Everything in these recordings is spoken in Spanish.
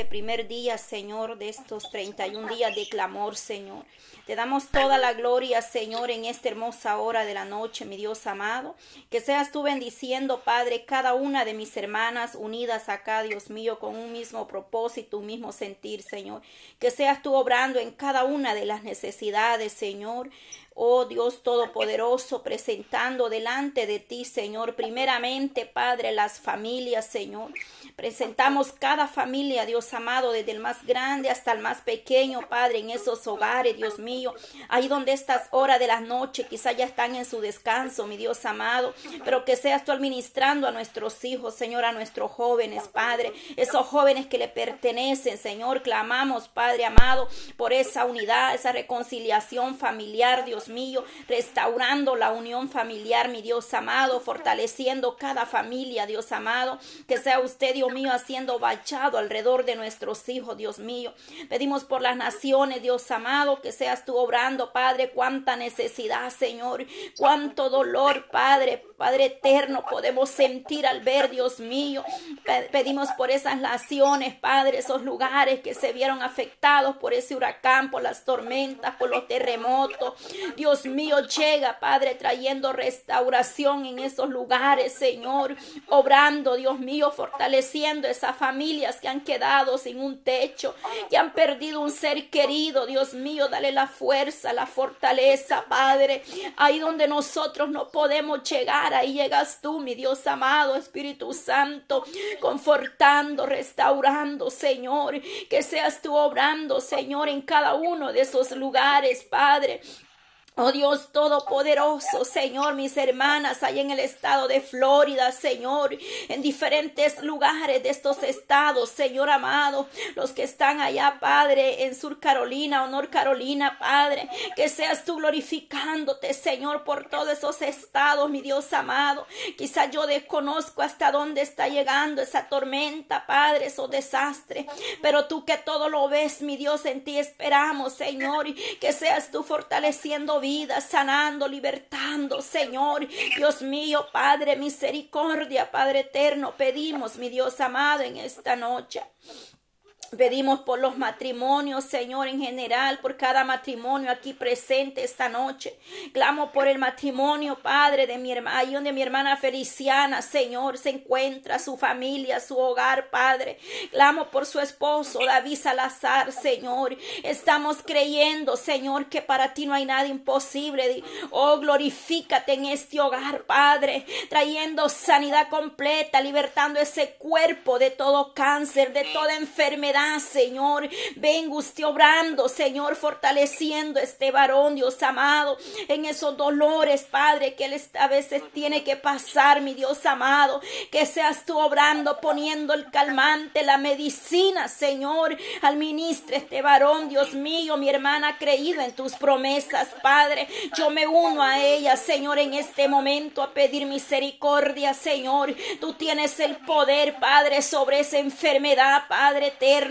este primer día, Señor, de estos 31 días de clamor, Señor. Te damos toda la gloria, Señor, en esta hermosa hora de la noche, mi Dios amado. Que seas tú bendiciendo, Padre, cada una de mis hermanas unidas acá, Dios mío, con un mismo propósito, un mismo sentir, Señor. Que seas tú obrando en cada una de las necesidades, Señor. Oh Dios Todopoderoso, presentando delante de ti, Señor, primeramente, Padre, las familias, Señor. Presentamos cada familia, Dios amado, desde el más grande hasta el más pequeño, Padre, en esos hogares, Dios mío. Ahí donde estas horas de la noche quizá ya están en su descanso, mi Dios amado. Pero que seas tú administrando a nuestros hijos, Señor, a nuestros jóvenes, Padre. Esos jóvenes que le pertenecen, Señor. Clamamos, Padre amado, por esa unidad, esa reconciliación familiar, Dios mío. Restaurando la unión familiar, mi Dios amado. Fortaleciendo cada familia, Dios amado. Que sea usted, Dios mío, haciendo bachado alrededor de nuestros hijos, Dios mío. Pedimos por las naciones, Dios amado, que seas tú obrando, Padre, cuánta necesidad, Señor, cuánto dolor, Padre, Padre eterno, podemos sentir al ver, Dios mío. Pedimos por esas naciones, Padre, esos lugares que se vieron afectados por ese huracán, por las tormentas, por los terremotos. Dios mío, llega, Padre, trayendo restauración en esos lugares, Señor, obrando, Dios mío, fortaleciendo esas familias que han quedado sin un techo, que han perdido un ser querido. Dios mío, dale la fuerza, la fortaleza, Padre. Ahí donde nosotros no podemos llegar, ahí llegas tú, mi Dios amado, Espíritu Santo, confortando, restaurando, Señor. Que seas tú obrando, Señor, en cada uno de esos lugares, Padre. Oh Dios Todopoderoso, Señor, mis hermanas allá en el estado de Florida, Señor, en diferentes lugares de estos estados, Señor amado, los que están allá, Padre, en Sur Carolina o North Carolina, Padre, que seas tú glorificándote, Señor, por todos esos estados, mi Dios amado. Quizá yo desconozco hasta dónde está llegando esa tormenta, Padre, esos desastres, pero tú que todo lo ves, mi Dios, en ti esperamos, Señor, que seas tú fortaleciendo vida, sanando, libertando, Señor. Dios mío, Padre, misericordia, Padre eterno, pedimos, mi Dios amado, en esta noche. Pedimos por los matrimonios, Señor, en general, por cada matrimonio aquí presente esta noche. Clamo por el matrimonio, Padre, de mi hermana, ahí donde mi hermana Feliciana, Señor, se encuentra, su familia, su hogar, Padre. Clamo por su esposo, David Salazar, Señor. Estamos creyendo, Señor, que para ti no hay nada imposible. Oh, glorifícate en este hogar, Padre, trayendo sanidad completa, libertando ese cuerpo de todo cáncer, de toda enfermedad Señor. Venga usted obrando, Señor, fortaleciendo este varón, Dios amado, en esos dolores, Padre, que él a veces tiene que pasar, mi Dios amado. Que seas tú obrando, poniendo el calmante, la medicina, Señor, al ministro este varón, Dios mío, mi hermana ha creído en tus promesas, Padre. Yo me uno a ella, Señor, en este momento a pedir misericordia, Señor. Tú tienes el poder, Padre, sobre esa enfermedad, Padre eterno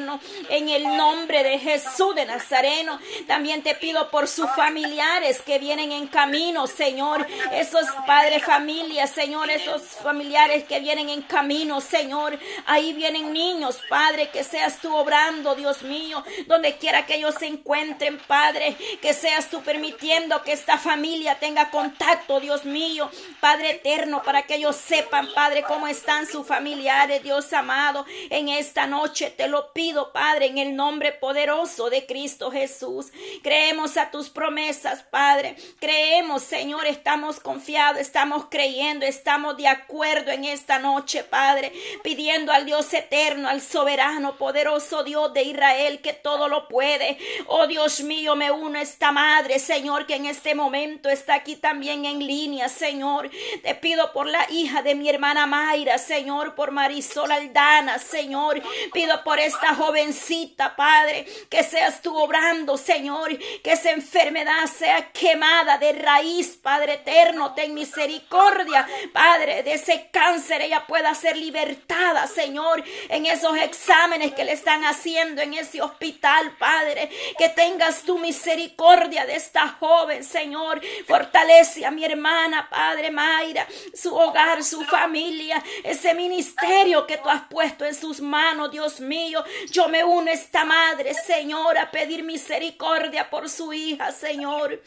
en el nombre de Jesús de Nazareno. También te pido por sus familiares que vienen en camino, Señor. Esos padres, familias, Señor, esos familiares que vienen en camino, Señor. Ahí vienen niños, Padre, que seas tú obrando, Dios mío, donde quiera que ellos se encuentren, Padre, que seas tú permitiendo que esta familia tenga contacto, Dios mío, Padre eterno, para que ellos sepan, Padre, cómo están sus familiares, Dios amado, en esta noche te lo pido Padre, en el nombre poderoso de Cristo Jesús. Creemos a tus promesas, Padre. Creemos, Señor, estamos confiados, estamos creyendo, estamos de acuerdo en esta noche, Padre, pidiendo al Dios eterno, al soberano, poderoso Dios de Israel, que todo lo puede. Oh Dios mío, me uno a esta madre, Señor, que en este momento está aquí también en línea, Señor. Te pido por la hija de mi hermana Mayra, Señor, por Marisol Aldana, Señor. Pido por esta jovencita, Padre, que seas tú obrando, Señor, que esa enfermedad sea quemada de raíz, Padre eterno, ten misericordia, Padre, de ese cáncer ella pueda ser libertada, Señor, en esos exámenes que le están haciendo en ese hospital, Padre, que tengas tu misericordia de esta joven, Señor, fortalece a mi hermana, Padre Mayra, su hogar, su familia, ese ministerio que tú has puesto en sus manos, Dios mío, Yo me uno a esta madre, Señor, a pedir misericordia por su hija, Señor.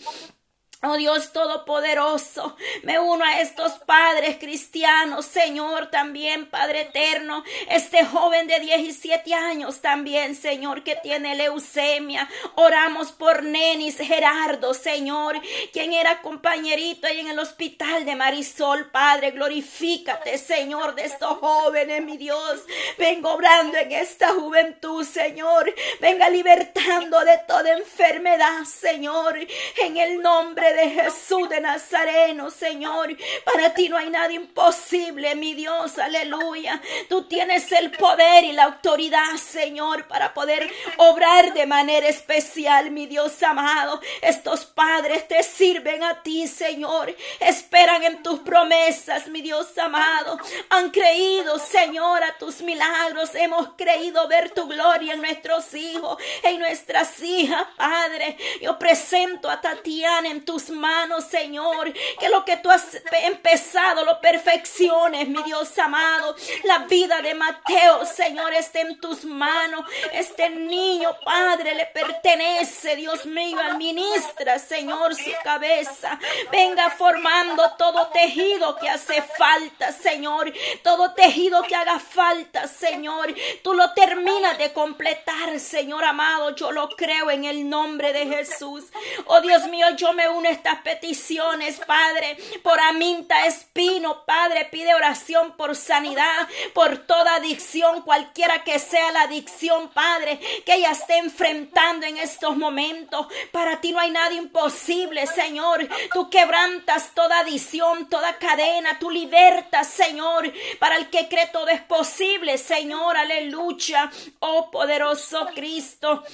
Oh Dios Todopoderoso, me uno a estos padres cristianos, Señor, también Padre Eterno, este joven de 17 años también, Señor, que tiene leucemia. Oramos por Nenis Gerardo, Señor, quien era compañerito ahí en el hospital de Marisol, Padre, glorifícate, Señor, de estos jóvenes, mi Dios. Vengo obrando en esta juventud, Señor. Venga libertando de toda enfermedad, Señor, en el nombre de Jesús de Nazareno, Señor. Para ti no hay nada imposible, mi Dios, aleluya. Tú tienes el poder y la autoridad, Señor, para poder obrar de manera especial, mi Dios amado. Estos padres te sirven a ti, Señor. Esperan en tus promesas, mi Dios amado. Han creído, Señor, a tus milagros. Hemos creído ver tu gloria en nuestros hijos, en nuestras hijas, Padre. Yo presento a Tatiana en tus manos, Señor. Que lo que tú has empezado lo perfecciones, mi Dios amado. La vida de Mateo, Señor, está en tus manos. Este niño, Padre, le pertenece, Dios mío. Administra, Señor, su cabeza. Venga formando todo tejido que hace falta, Señor. Todo tejido que haga falta, Señor. Tú lo terminas de completar, Señor amado. Yo lo creo en el nombre de Jesús. Oh Dios mío, yo me uno estas peticiones, Padre, por Aminta Espino, Padre, pide oración por sanidad, por toda adicción, cualquiera que sea la adicción, Padre, que ella esté enfrentando en estos momentos. Para ti no hay nada imposible, Señor. Tú quebrantas toda adicción, toda cadena, tú libertas, Señor. Para el que cree todo es posible, Señor, aleluya. Oh poderoso Cristo.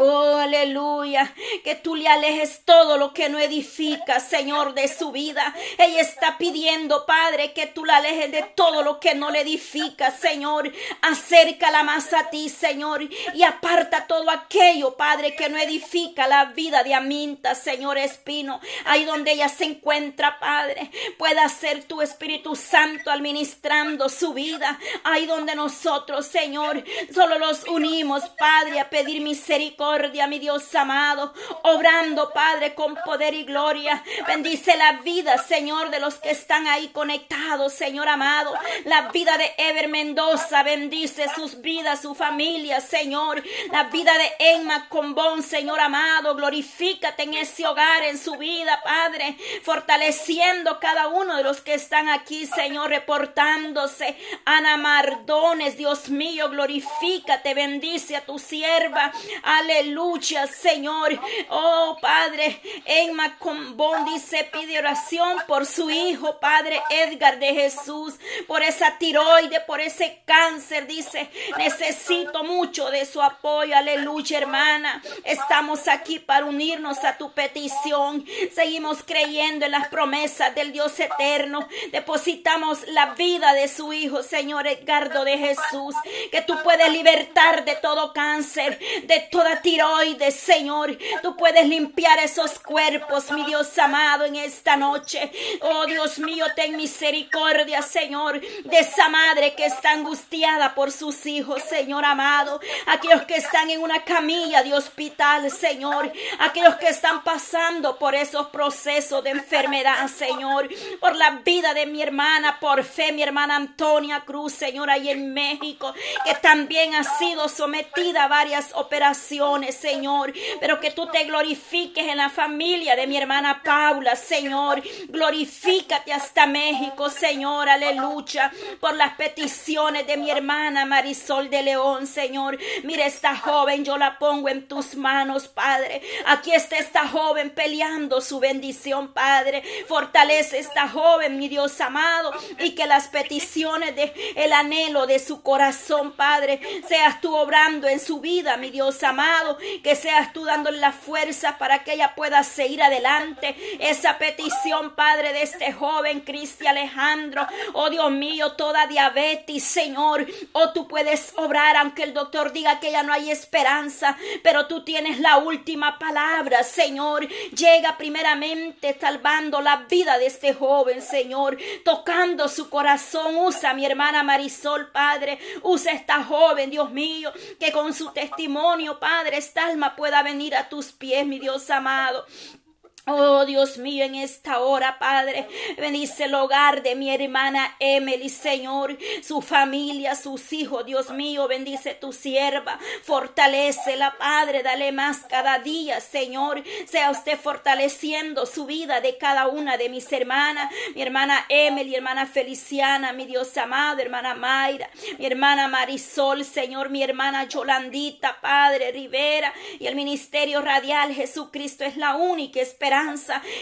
Oh, aleluya. Que tú le alejes todo lo que no edifica, Señor, de su vida. Ella está pidiendo, Padre, que tú la alejes de todo lo que no le edifica, Señor. Acércala más a ti, Señor. Y aparta todo aquello, Padre, que no edifica la vida de Aminta, Señor Espino. Ahí donde ella se encuentra, Padre. Pueda ser tu Espíritu Santo administrando su vida. Ahí donde nosotros, Señor, solo los unimos, Padre, a pedir misericordia mi Dios amado, obrando, Padre, con poder y gloria. Bendice la vida, Señor, de los que están ahí conectados, Señor amado. La vida de Ever Mendoza, bendice sus vidas, su familia, Señor. La vida de Emma Combón, Señor amado, glorifícate en ese hogar, en su vida, Padre, fortaleciendo cada uno de los que están aquí, Señor, reportándose. Ana Mardones, Dios mío, glorifícate, bendice a tu sierva. Aleluya Aleluya, Señor. Oh, Padre, Emma Combón dice, pide oración por su hijo, Padre Edgar de Jesús, por esa tiroide, por ese cáncer. Dice, necesito mucho de su apoyo. Aleluya, hermana. Estamos aquí para unirnos a tu petición. Seguimos creyendo en las promesas del Dios eterno. Depositamos la vida de su hijo, Señor Edgardo de Jesús, que tú puedes libertar de todo cáncer, de toda tiroides, Señor. Tú puedes limpiar esos cuerpos, mi Dios amado, en esta noche. Oh Dios mío, ten misericordia, Señor, de esa madre que está angustiada por sus hijos, Señor amado. Aquellos que están en una camilla de hospital, Señor. Aquellos que están pasando por esos procesos de enfermedad, Señor. Por la vida de mi hermana, por fe, mi hermana Antonia Cruz, Señor, ahí en México, que también ha sido sometida a varias operaciones Señor, pero que tú te glorifiques en la familia de mi hermana Paula, Señor. Glorifícate hasta México, Señor, aleluya, por las peticiones de mi hermana Marisol de León, Señor. Mira esta joven, yo la pongo en tus manos, Padre. Aquí está esta joven peleando su bendición, Padre. Fortalece esta joven, mi Dios amado, y que las peticiones de el anhelo de su corazón, Padre, seas tú obrando en su vida, mi Dios amado que seas tú dándole la fuerza para que ella pueda seguir adelante. Esa petición, Padre, de este joven Cristian Alejandro. Oh Dios mío, toda diabetes, Señor. Oh, tú puedes obrar aunque el doctor diga que ya no hay esperanza, pero tú tienes la última palabra, Señor. Llega primeramente salvando la vida de este joven, Señor, tocando su corazón. Usa mi hermana Marisol, Padre. Usa esta joven, Dios mío, que con su testimonio, Padre, esta alma pueda venir a tus pies, mi Dios amado. Oh Dios mío, en esta hora, Padre, bendice el hogar de mi hermana Emily, Señor, su familia, sus hijos, Dios mío, bendice tu sierva, la Padre, dale más cada día, Señor, sea usted fortaleciendo su vida de cada una de mis hermanas, mi hermana Emily, hermana Feliciana, mi Dios amado, hermana Mayra, mi hermana Marisol, Señor, mi hermana Yolandita, Padre Rivera, y el ministerio radial, Jesucristo es la única esperanza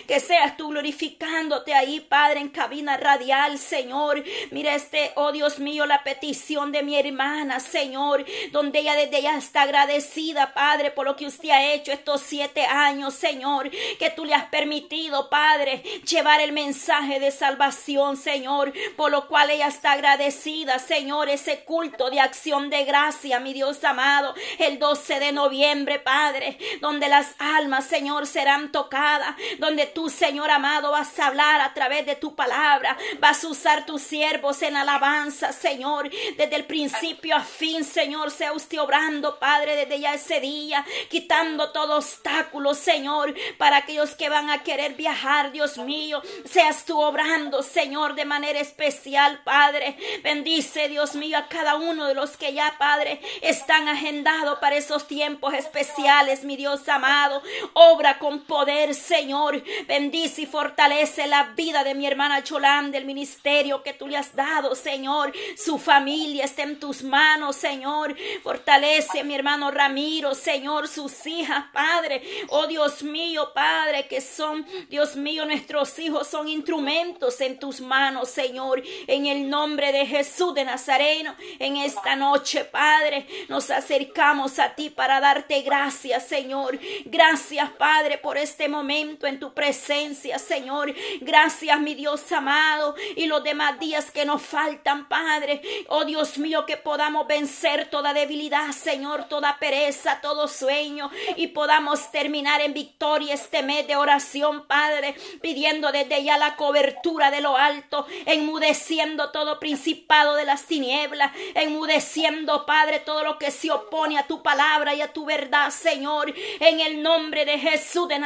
que seas tú glorificándote ahí, Padre, en cabina radial, Señor. Mira este, oh Dios mío, la petición de mi hermana, Señor, donde ella desde ya está agradecida, Padre, por lo que usted ha hecho estos siete años, Señor, que tú le has permitido, Padre, llevar el mensaje de salvación, Señor, por lo cual ella está agradecida, Señor, ese culto de acción de gracia, mi Dios amado, el 12 de noviembre, Padre, donde las almas, Señor, serán tocadas donde tú, Señor amado, vas a hablar a través de tu palabra, vas a usar tus siervos en alabanza, Señor, desde el principio a fin, Señor, sea usted obrando, Padre, desde ya ese día, quitando todo obstáculo, Señor, para aquellos que van a querer viajar, Dios mío, seas tú obrando, Señor, de manera especial, Padre. Bendice, Dios mío, a cada uno de los que ya, Padre, están agendados para esos tiempos especiales, mi Dios amado. Obra con poder, Señor bendice y fortalece la vida de mi hermana Cholán, del ministerio que tú le has dado, Señor. Su familia está en tus manos, Señor. Fortalece a mi hermano Ramiro, Señor, sus hijas, Padre. Oh Dios mío, Padre, que son, Dios mío, nuestros hijos son instrumentos en tus manos, Señor. En el nombre de Jesús de Nazareno, en esta noche, Padre, nos acercamos a ti para darte gracias, Señor. Gracias, Padre, por este momento en tu presencia, Señor. Gracias, mi Dios amado, y los demás días que nos faltan, Padre. Oh Dios mío, que podamos vencer toda debilidad, Señor, toda pereza, todo sueño, y podamos terminar en victoria este mes de oración, Padre, pidiendo desde ya la cobertura de lo alto, enmudeciendo todo principado de las tinieblas, enmudeciendo, Padre, todo lo que se opone a tu palabra y a tu verdad, Señor, en el nombre de Jesús de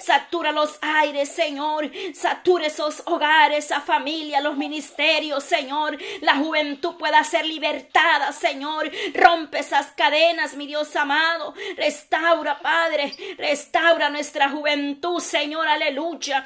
Satura los aires, Señor. Satura esos hogares, esa familia, los ministerios, Señor. La juventud pueda ser libertada, Señor. Rompe esas cadenas, mi Dios amado. Restaura, Padre. Restaura nuestra juventud, Señor. Aleluya.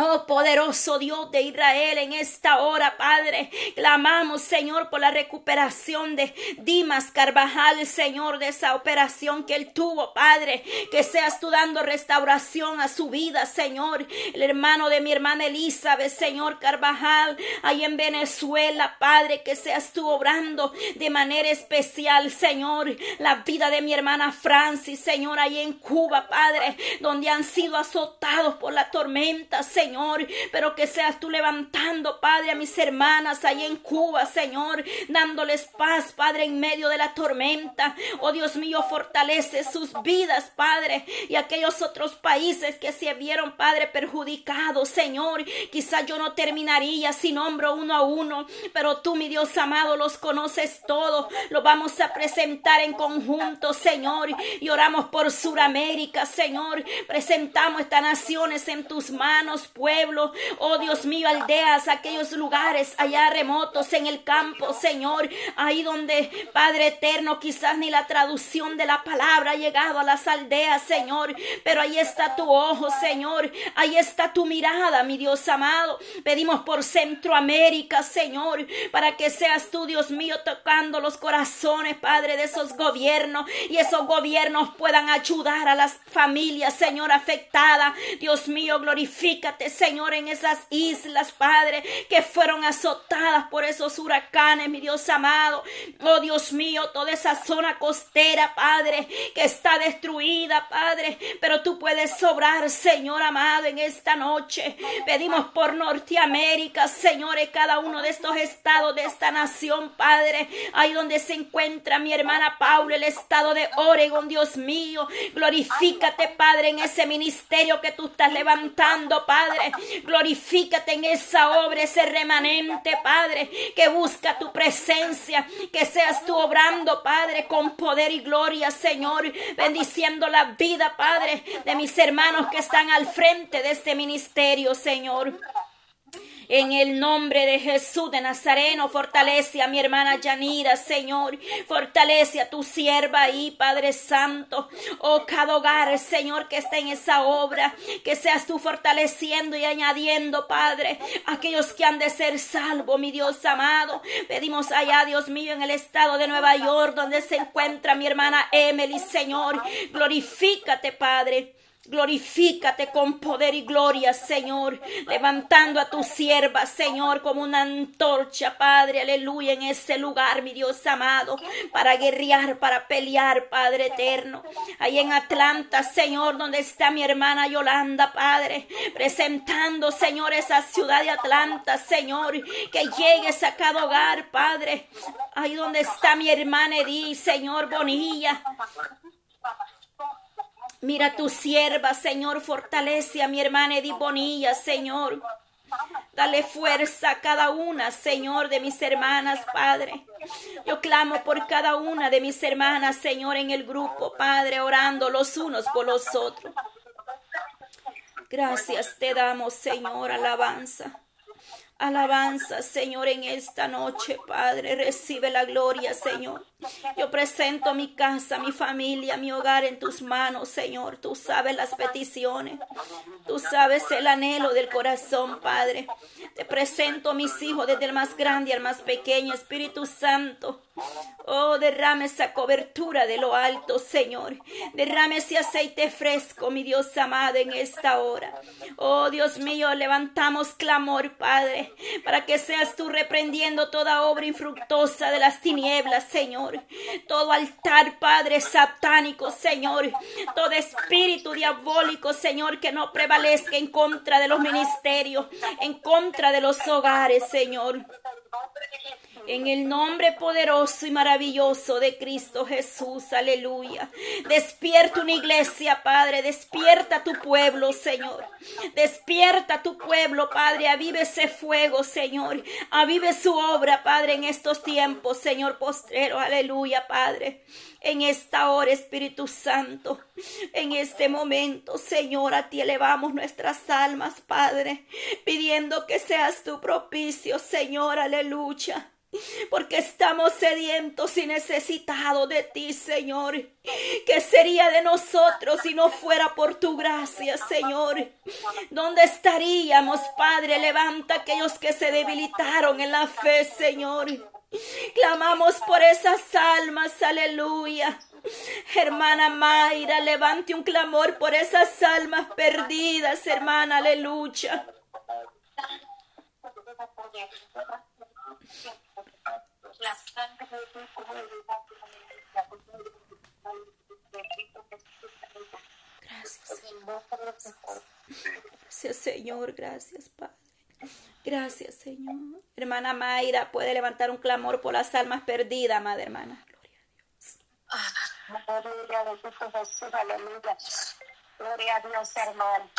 Oh poderoso Dios de Israel, en esta hora, Padre, clamamos, Señor, por la recuperación de Dimas Carvajal, Señor, de esa operación que él tuvo, Padre, que seas tú dando restauración a su vida, Señor. El hermano de mi hermana Elizabeth, Señor Carvajal, ahí en Venezuela, Padre, que seas tú obrando de manera especial, Señor, la vida de mi hermana Francis, Señor, ahí en Cuba, Padre, donde han sido azotados por la tormenta, Señor. Señor, pero que seas tú levantando, Padre, a mis hermanas ahí en Cuba, Señor, dándoles paz, Padre, en medio de la tormenta. Oh Dios mío, fortalece sus vidas, Padre, y aquellos otros países que se vieron, Padre, perjudicados, Señor. Quizá yo no terminaría sin nombro uno a uno, pero tú, mi Dios amado, los conoces todos. Lo vamos a presentar en conjunto, Señor, y oramos por Suramérica, Señor. Presentamos estas naciones en tus manos, pueblos, oh Dios mío, aldeas, aquellos lugares allá remotos en el campo, Señor, ahí donde, Padre eterno, quizás ni la traducción de la palabra ha llegado a las aldeas, Señor, pero ahí está tu ojo, Señor, ahí está tu mirada, mi Dios amado. Pedimos por Centroamérica, Señor, para que seas tú, Dios mío, tocando los corazones, Padre, de esos gobiernos y esos gobiernos puedan ayudar a las familias, Señor, afectadas. Dios mío, glorifica Señor, en esas islas, Padre, que fueron azotadas por esos huracanes, mi Dios amado. Oh Dios mío, toda esa zona costera, Padre, que está destruida, Padre, pero tú puedes sobrar, Señor amado, en esta noche. Pedimos por Norteamérica, Señor, en cada uno de estos estados de esta nación, Padre, ahí donde se encuentra mi hermana Paula, el estado de Oregon, Dios mío. Glorifícate, Padre, en ese ministerio que tú estás levantando, Padre. Glorifícate en esa obra, ese remanente, Padre, que busca tu presencia, que seas tú obrando, Padre, con poder y gloria, Señor, bendiciendo la vida, Padre, de mis hermanos que están al frente de este ministerio, Señor. En el nombre de Jesús de Nazareno, fortalece a mi hermana Yanira, Señor. Fortalece a tu sierva ahí, Padre Santo. Oh, cada hogar, Señor, que está en esa obra. Que seas tú fortaleciendo y añadiendo, Padre, aquellos que han de ser salvos, mi Dios amado. Pedimos allá, Dios mío, en el estado de Nueva York, donde se encuentra mi hermana Emily, Señor. Glorifícate, Padre. Glorifícate con poder y gloria, Señor, levantando a tu sierva, Señor, como una antorcha, Padre, aleluya, en ese lugar, mi Dios amado, para guerrear, para pelear, Padre eterno. Ahí en Atlanta, Señor, donde está mi hermana Yolanda, Padre, presentando, Señor, esa ciudad de Atlanta, Señor, que llegues a cada hogar, Padre. Ahí donde está mi hermana Edith, Señor Bonilla. Mira tu sierva, Señor, fortalece a mi hermana Edith Bonilla, Señor. Dale fuerza a cada una, Señor, de mis hermanas, Padre. Yo clamo por cada una de mis hermanas, Señor, en el grupo, Padre, orando los unos por los otros. Gracias te damos, Señor, alabanza. Alabanza, Señor, en esta noche, Padre. Recibe la gloria, Señor. Yo presento mi casa, mi familia, mi hogar en tus manos, Señor. Tú sabes las peticiones. Tú sabes el anhelo del corazón, Padre. Te presento a mis hijos, desde el más grande al más pequeño, Espíritu Santo. Oh, derrame esa cobertura de lo alto, Señor. Derrame ese aceite fresco, mi Dios amado, en esta hora. Oh, Dios mío, levantamos clamor, Padre, para que seas tú reprendiendo toda obra infructuosa de las tinieblas, Señor. Todo altar, Padre, satánico, Señor. Todo espíritu diabólico, Señor, que no prevalezca en contra de los ministerios, en contra de los hogares, Señor. En el nombre poderoso y maravilloso de Cristo Jesús, aleluya. Despierta una iglesia, Padre, despierta tu pueblo, Señor. Despierta tu pueblo, Padre, avive ese fuego, Señor. Avive su obra, Padre, en estos tiempos, Señor postrero, aleluya, Padre. En esta hora, Espíritu Santo, en este momento, Señor, a ti elevamos nuestras almas, Padre, pidiendo que seas tu propicio, Señor, aleluya porque estamos sedientos y necesitados de ti, Señor. ¿Qué sería de nosotros si no fuera por tu gracia, Señor? ¿Dónde estaríamos, Padre? Levanta a aquellos que se debilitaron en la fe, Señor. Clamamos por esas almas, aleluya. Hermana Mayra, levante un clamor por esas almas perdidas, hermana, aleluya. Gracias. Señor. Gracias, Padre. Gracias, Señor. Hermana Mayra, puede levantar un clamor por las almas perdidas, madre hermana. Gloria a Dios. Gloria a Dios, hermano.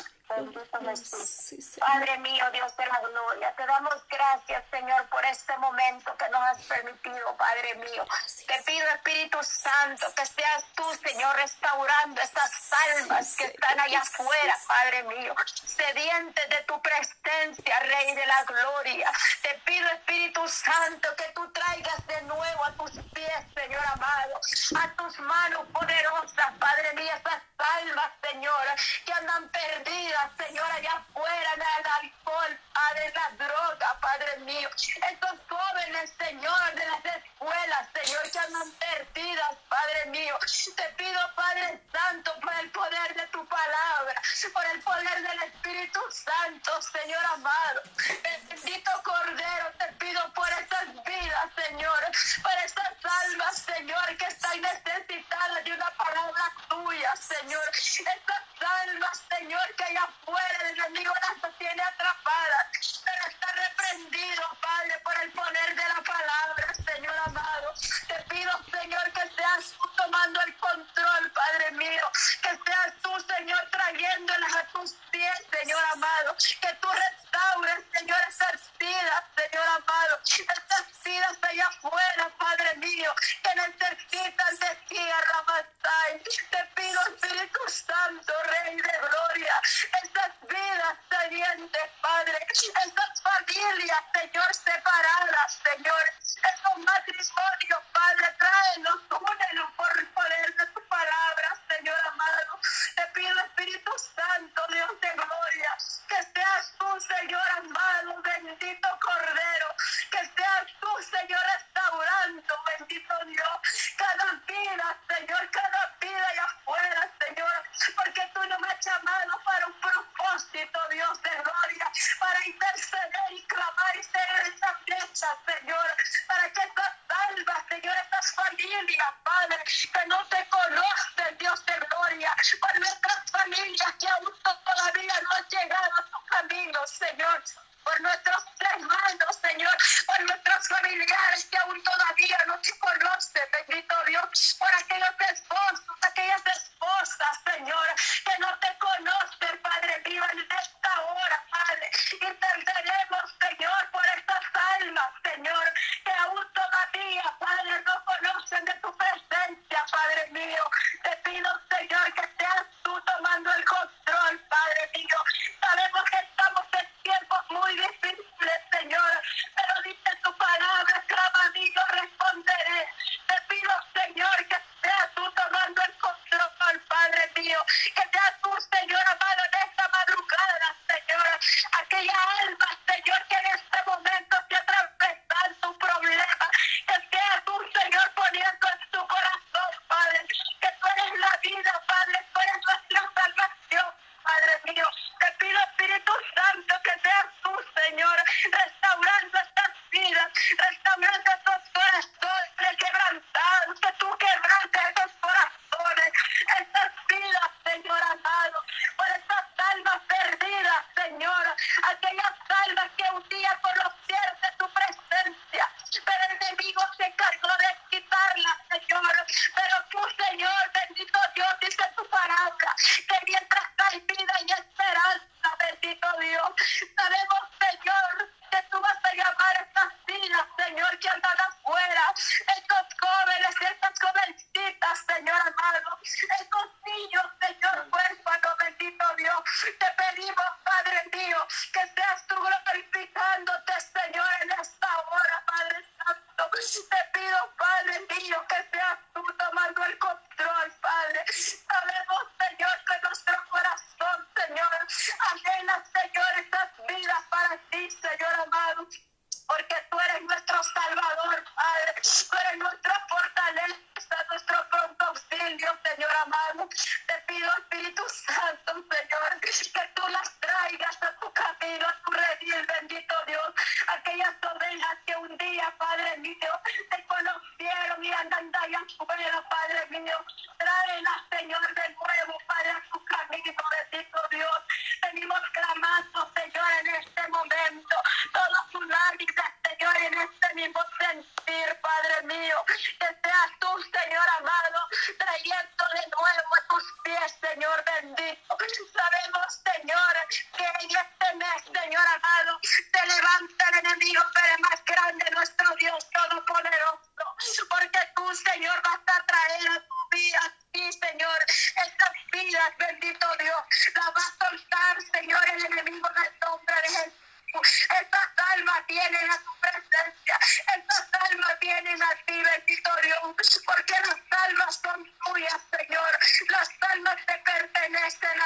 Padre mío, Dios de la gloria, te damos gracias, Señor, por este momento que nos has permitido, Padre mío. Te pido, Espíritu Santo, que seas tú, Señor, restaurando estas almas que están allá afuera, Padre mío, sedientes de tu presencia, Rey de la gloria. Te pido, Espíritu Santo, que tú traigas de nuevo a tus pies, Señor amado,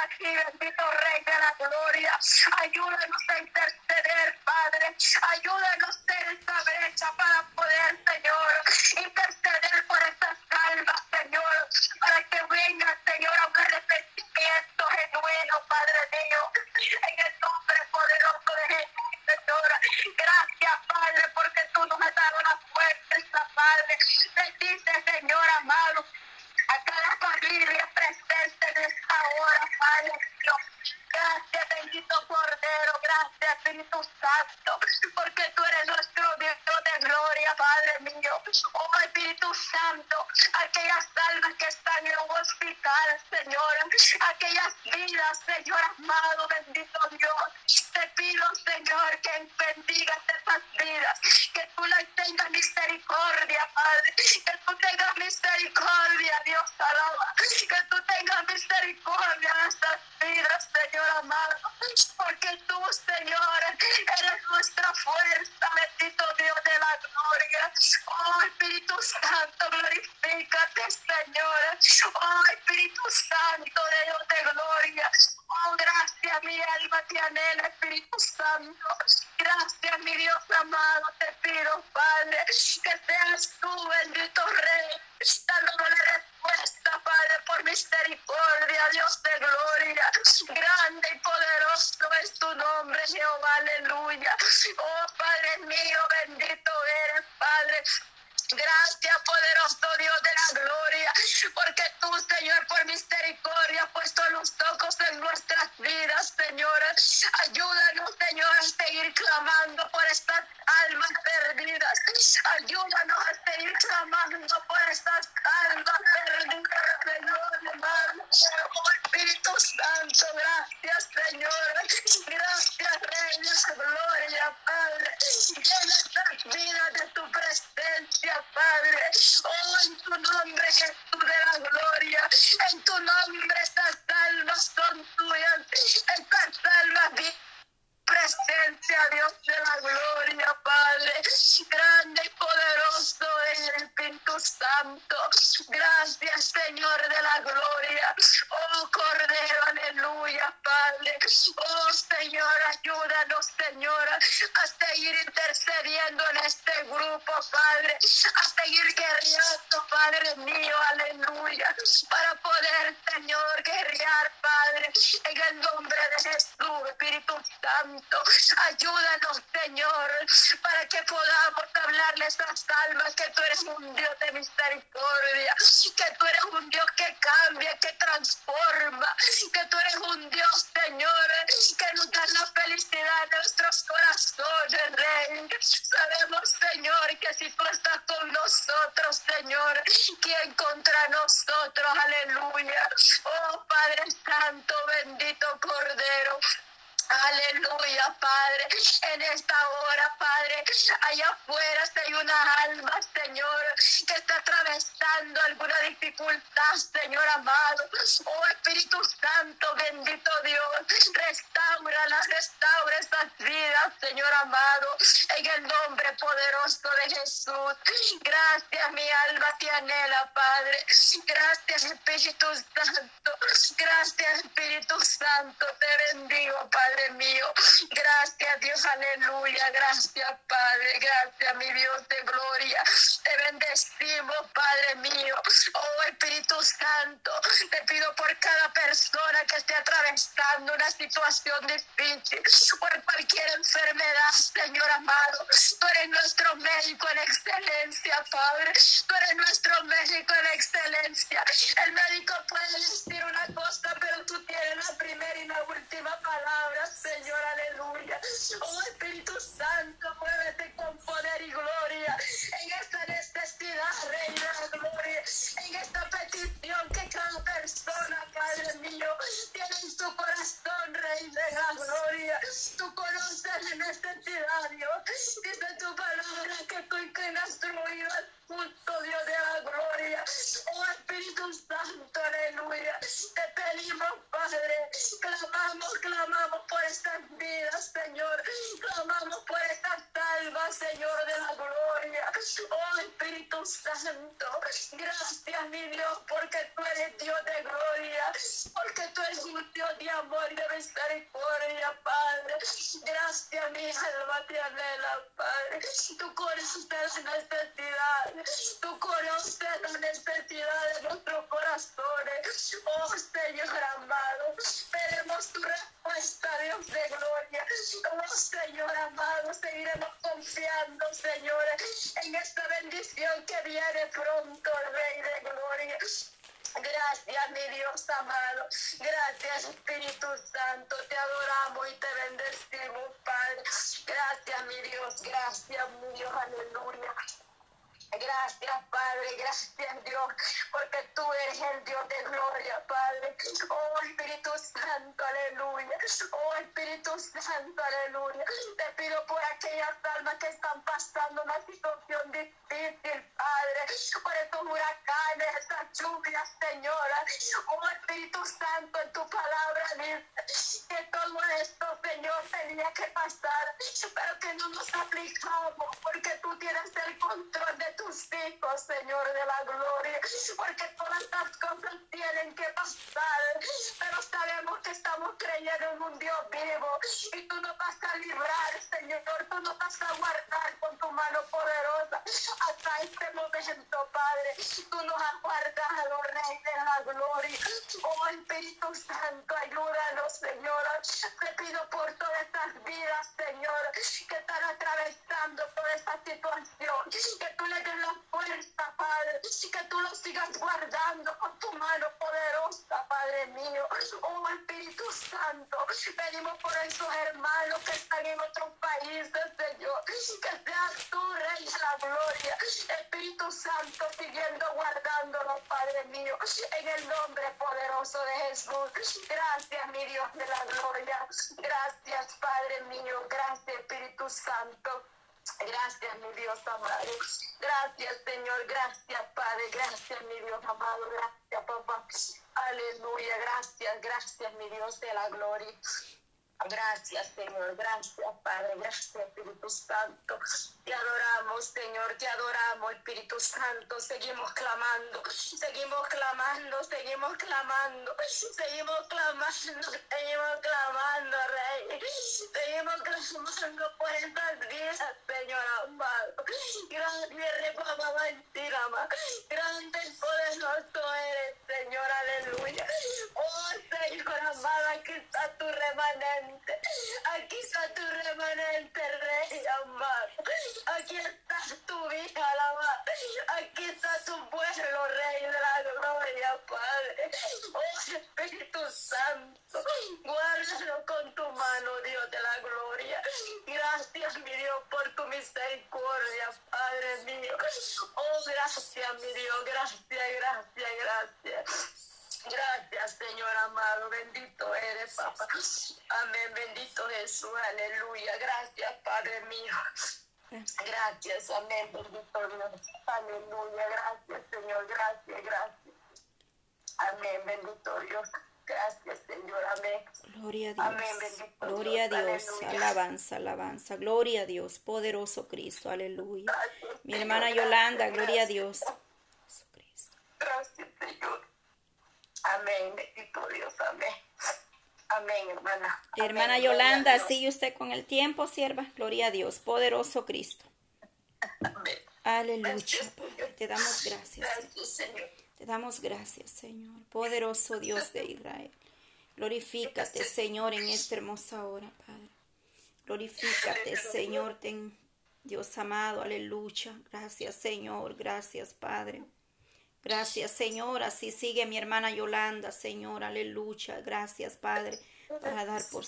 aquí, bendito Rey de la Gloria. Ayúdanos a interceder, Padre. Ayúdanos, alma te anhela, Espíritu Santo. Gracias, mi Dios amado, te pido, Padre, que seas tú, bendito Rey, dándole respuesta, Padre, por misericordia, Dios de gloria. Grande y poderoso es tu nombre, Jehová, aleluya. Oh, Padre mío, bendito eres, Padre. Gracias, poderoso Dios de la gloria, porque tú, Señor, por misericordia, has puesto los ojos en nuestras vidas, Señor. Ayúdanos, Señor, a seguir clamando por estas almas perdidas. Ayúdanos a Señor, ayúdanos, Señor, a seguir intercediendo en este grupo, Padre. A seguir guerreando, Padre mío, aleluya. Para poder, Señor, guerrear, Padre, en el nombre de Jesús, Espíritu Santo. Ayúdanos, Señor, para que podamos hablarle a esas almas que tú eres un Dios de misericordia, que tú eres un Dios que cambia, que transforma, que tú eres un Dios, Señor, que nos la felicidad de nuestros corazones, Rey. Sabemos, Señor, que si tú con nosotros, Señor, ¿quién contra nosotros? Aleluya. Oh Padre Santo, bendito Cordero. Aleluya, Padre. En esta hora, Padre, allá afuera hay una alma, Señor, que está atravesando alguna dificultad, Señor amado. Oh Espíritu Santo, bendito Dios, restaura, restaura estas vidas, Señor amado, en el nombre poderoso de Jesús. Gracias, mi alma te anhela, Padre. Gracias, Espíritu Santo. Gracias, Espíritu Santo. Te bendigo, Padre. Padre mío. Gracias, Dios, aleluya. Gracias, Padre. Gracias, mi Dios de gloria. Te bendecimos, Padre mío. Oh Espíritu Santo, te pido por cada persona que esté atravesando una situación difícil, por cualquier enfermedad, Señor amado. Tú eres nuestro médico en excelencia, Padre. Tú eres nuestro médico en excelencia. El médico puede decir una cosa, pero tú tienes la primera y la última palabra. Señor, aleluya. Oh Espíritu Santo, muévete con poder y gloria en esta necesidad, Rey de gloria, en esta petición que cada persona, Padre mío, tiene en su corazón, Rey de la gloria. Tú conoces la necesidad, Dios. Dice tu palabra que tú inclinas tu oído al justo Dios de la gloria. Oh Espíritu Santo, aleluya. Te pedimos, Padre, clamamos, clamamos por estas vidas, Señor. Clamamos por estas almas, Señor de la gloria. Oh Espíritu Santo, gracias, mi Dios, porque tú eres Dios de gloria, porque tú eres un Dios de amor y de misericordia, Padre. Gracias, mi alma te anhela, Padre. Tú conoces la necesidad, tú conoces la necesidad de nuestros corazones. Oh Señor amado, veremos tu respuesta, Dios de gloria. Oh Señor amado, seguiremos confiando, Señor, en esta bendición que viene pronto, Rey de gloria. Gracias, mi Dios amado. Gracias, Espíritu Santo. Te adoramos y te bendecimos, Padre. Gracias, mi Dios. Gracias, mi Dios. Aleluya. Gracias, Padre. Gracias, Dios. Porque tú eres es el Dios de gloria, Padre. Oh Espíritu Santo, aleluya. Oh Espíritu Santo, aleluya. Te pido por aquellas almas que están pasando una situación difícil, Padre. Por estos huracanes, estas lluvias, Señora. Oh Espíritu Santo, en tu palabra dice que todo esto, Señor, tenía que pasar, pero que no nos aplicamos, porque tú tienes el control de tus Señor de la gloria, porque todas estas cosas tienen que pasar, pero sabemos que estamos creyendo en un Dios vivo y tú nos vas a librar, Señor, tú nos vas a guardar mano poderosa hasta este momento, Padre. Tú nos has guardado, Rey de la gloria. Oh Espíritu Santo, ayúdanos, Señor. Te pido por todas estas vidas, Señor, que están atravesando toda esta situación. Que tú le des la fuerza, Padre. Que tú los sigas guardando con tu mano poderosa, Padre mío. Oh Espíritu Santo, venimos por esos hermanos que están en otros países, Señor. Que seas tú, Rey de la gloria. Espíritu Santo, siguiendo guardándolos, Padre mío. En el nombre poderoso de Jesús. Gracias, mi Dios de la gloria. Gracias, Padre mío. Gracias, Espíritu Santo. Gracias, mi Dios amado. Gracias, Señor. Gracias, Padre. Gracias, mi Dios amado. Gracias, papá. Aleluya. Gracias, gracias, mi Dios de la gloria. Gracias, Señor. Gracias, Padre. Gracias, Espíritu Santo. Te adoramos, Señor. Te adoramos, Espíritu Santo. Seguimos clamando. Seguimos clamando. Seguimos clamando. Seguimos clamando. Seguimos clamando, Rey. Seguimos clamando por estas vidas, Señor amado. Grande, Rey, papá, mentira, más. Grande poderoso eres, Señor. Aleluya. Amado, aquí está tu remanente. Aquí está tu remanente, Rey amado. Aquí está tu hija, alabada. Aquí está tu pueblo, Rey de la gloria, Padre. Oh Espíritu Santo, guárdalo con tu mano, Dios de la gloria. Gracias, mi Dios, por tu misericordia, Padre mío. Oh, gracias, mi Dios. Gracias, gracias, gracias. Gracias, Señor amado. Bendito eres, papá. Amén. Bendito Jesús. Aleluya. Gracias, Padre mío. Gracias, amén. Bendito Dios. Aleluya. Gracias, Señor. Gracias, gracias. Amén. Bendito Dios. Gracias, Señor. Amén. Gloria a Dios. Amén. Bendito Gloria a Dios. Dios. Aleluya. Alabanza, alabanza. Gloria a Dios. Poderoso Cristo. Aleluya. Gracias, Mi Señor. hermana Gracias, Yolanda, gloria a. Dios. Gracias, Señor. Amén. Bendito Dios. Amén. Amén, hermana. Hermana Amén. Yolanda, sigue usted con el tiempo, sierva. Gloria a Dios. Poderoso Cristo. Amén. Aleluya. Gracias. Te damos gracias. Gracias, Señor. Te damos gracias, Señor. Poderoso Dios de Israel. Glorifícate, Señor, en esta hermosa hora, Padre. Glorifícate, Señor, ten Dios amado, aleluya. Gracias, Señor. Gracias, Padre. Gracias, Señor. Así sigue mi hermana Yolanda, Señor. Aleluya. Gracias, Padre, para dar por.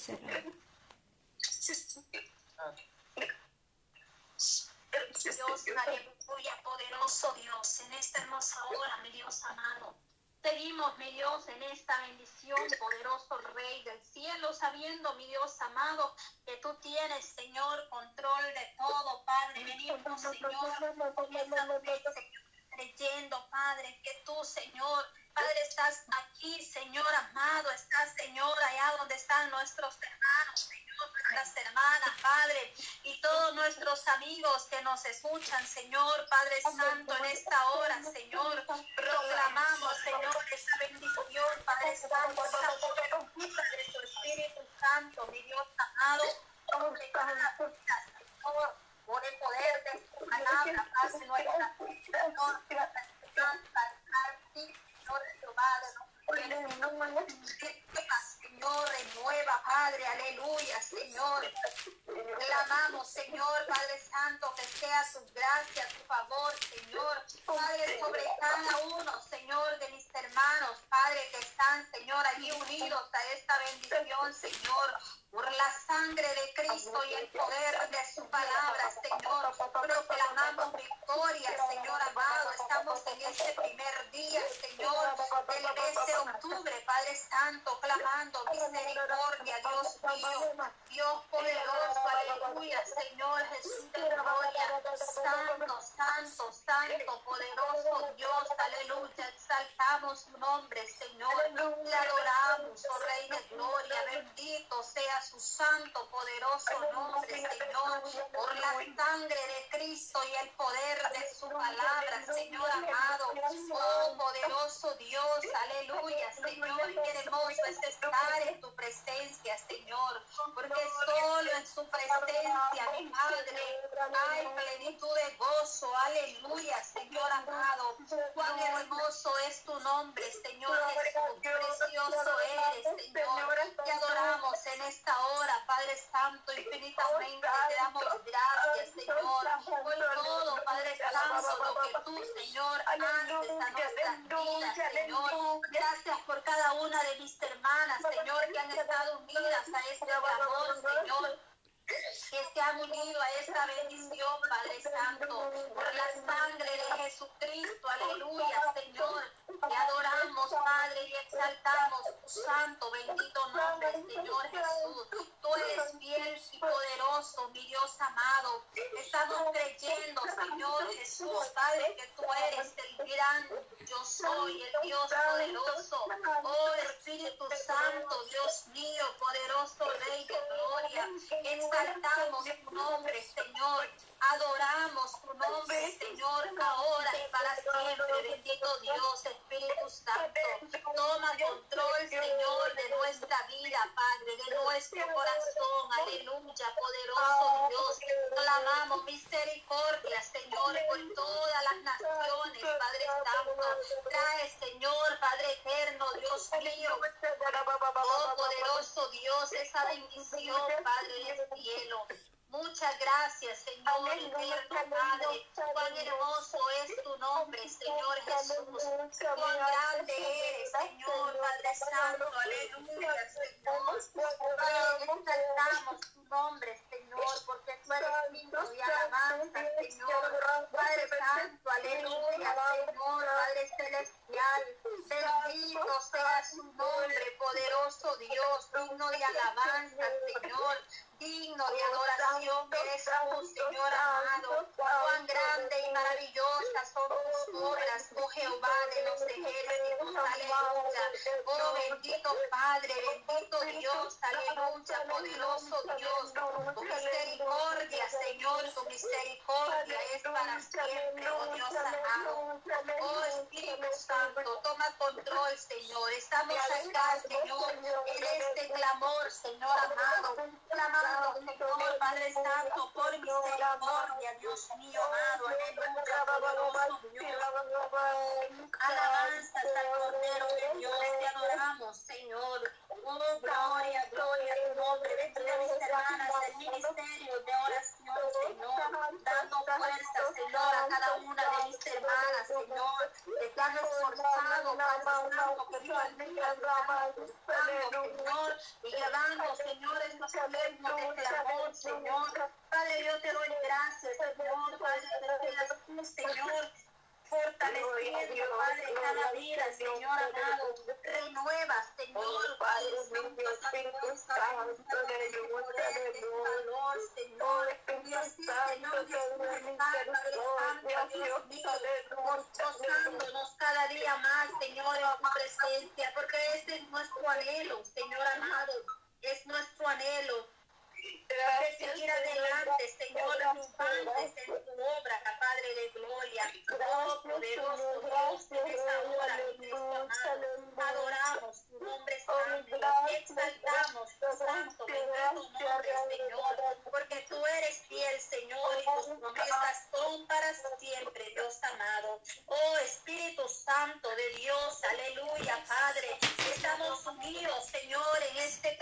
Gracias, Dios, aleluya, poderoso Dios, en esta hermosa hora, mi Dios amado. Seguimos, mi Dios, en esta bendición, poderoso Rey del cielo, sabiendo, mi Dios amado, que tú tienes, Señor, control de todo, Padre. Venimos, Señor, con esta fe, Señor, creyendo, Padre, que tú, Señor, Padre, estás aquí, Señor amado, estás, Señor, allá donde están nuestros hermanos, Señor, nuestras hermanas, Padre, y todos nuestros amigos que nos escuchan, Señor, Padre Santo, en esta hora, Señor, proclamamos, Señor, esa bendición, Padre Santo, poderosa de tu Espíritu Santo, mi Dios amado, sobre cada vida, Señor, por el poder de tu palabra, Padre, nuestra Señor, Señor, Jehová, de los Señor, renueva, Padre, aleluya, Señor. Clamamos, Señor, Padre Santo, que sea tu gracia, tu favor, Señor. Padre, sobre cada uno, Señor, de mis hermanos, Padre, que están, Señor, allí unidos a esta bendición, Señor. Por la sangre de Cristo y el poder de su octubre, Padre nombre, Señor Jesús, precioso eres, Señor, te adoramos en esta hora, Padre Santo, infinitamente te damos gracias, Señor, por todo, Padre Santo, lo que tú, Señor, haces a nuestras vidas, Señor. Gracias por cada una de mis hermanas, Señor, que han estado unidas a este amor, Señor que se han unido a esta bendición, Padre Santo, por la sangre de Jesucristo, aleluya, Señor. Te adoramos, Padre, y exaltamos tu santo, bendito nombre, Señor Jesús. Tú eres fiel y poderoso, mi Dios amado. Estamos creyendo, Señor Jesús, Padre, que tú eres el gran yo soy, el Dios poderoso. Oh Espíritu Santo, Dios mío, poderoso Rey de gloria. Exaltamos tu nombre, Señor. Adoramos tu nombre, Señor, ahora y para siempre. Bendito Dios, Espíritu Santo. Toma control, Señor, de nuestra vida, Padre, de nuestro corazón. Aleluya, poderoso Dios. Clamamos misericordia, Señor, por todas las naciones, Padre Santo. Trae, Señor, Padre eterno, Dios mío. Oh, poderoso Dios, esa bendición, Padre del cielo. Muchas gracias, Señor eterno Padre. Cuán hermoso es tu nombre, Señor Jesús. Cuán grande eres, Señor Padre Santo. Aleluya, Señor. Exaltamos tu nombre, Señor, porque tú eres digno y alabanza, Señor. Padre Santo, aleluya, Señor, Padre Celestial. Bendito sea su nombre, poderoso Dios, digno de alabanza, Señor digno de adoración eres tú, Señor amado. Cuán grande y maravillosa son tus obras, oh Jehová de los ejércitos, aleluya. Oh bendito Padre, bendito Dios, aleluya, poderoso Dios. Tu misericordia, Señor, tu misericordia es para siempre, oh Dios amado. Oh Espíritu Santo, toma control, Señor. Estamos acá, Señor, en este clamor, Señor amado. Padre Santo, por misericordia, Dios mío amado. Alabanzas al anhelo, Señor amado, Señor, en este